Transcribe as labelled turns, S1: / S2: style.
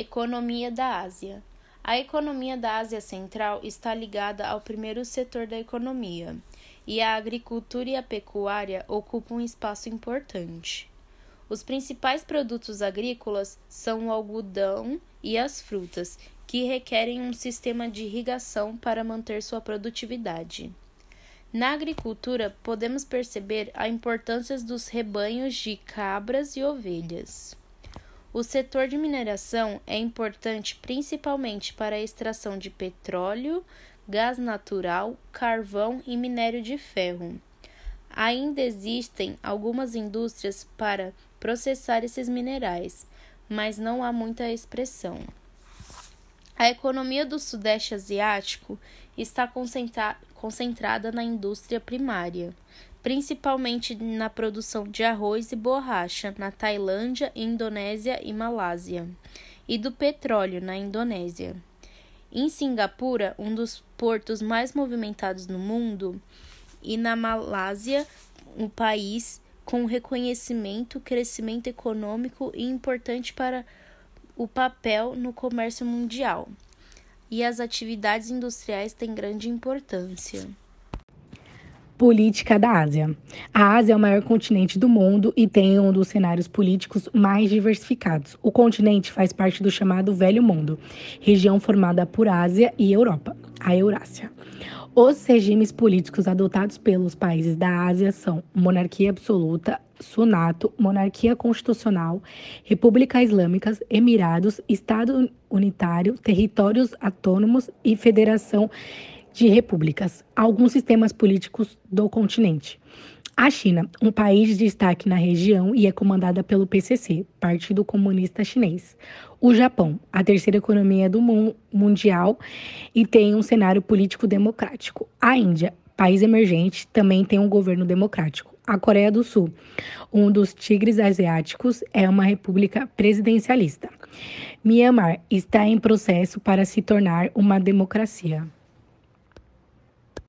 S1: Economia da Ásia. A economia da Ásia Central está ligada ao primeiro setor da economia, e a agricultura e a pecuária ocupam um espaço importante. Os principais produtos agrícolas são o algodão e as frutas, que requerem um sistema de irrigação para manter sua produtividade. Na agricultura, podemos perceber a importância dos rebanhos de cabras e ovelhas. O setor de mineração é importante principalmente para a extração de petróleo, gás natural, carvão e minério de ferro. Ainda existem algumas indústrias para processar esses minerais, mas não há muita expressão. A economia do Sudeste Asiático está concentra concentrada na indústria primária, principalmente na produção de arroz e borracha na Tailândia, Indonésia e Malásia, e do petróleo na Indonésia. Em Singapura, um dos portos mais movimentados no mundo, e na Malásia, um país com reconhecimento, crescimento econômico e importante para o papel no comércio mundial. E as atividades industriais têm grande importância.
S2: Política da Ásia. A Ásia é o maior continente do mundo e tem um dos cenários políticos mais diversificados. O continente faz parte do chamado Velho Mundo, região formada por Ásia e Europa, a Eurásia. Os regimes políticos adotados pelos países da Ásia são monarquia absoluta, sunato, monarquia constitucional, república islâmicas, emirados, estado unitário, territórios autônomos e federação de repúblicas. Alguns sistemas políticos do continente. A China, um país de destaque na região e é comandada pelo PCC, Partido Comunista Chinês. O Japão, a terceira economia do mundo mundial e tem um cenário político democrático. A Índia, país emergente, também tem um governo democrático. A Coreia do Sul, um dos tigres asiáticos, é uma república presidencialista. Myanmar está em processo para se tornar uma democracia.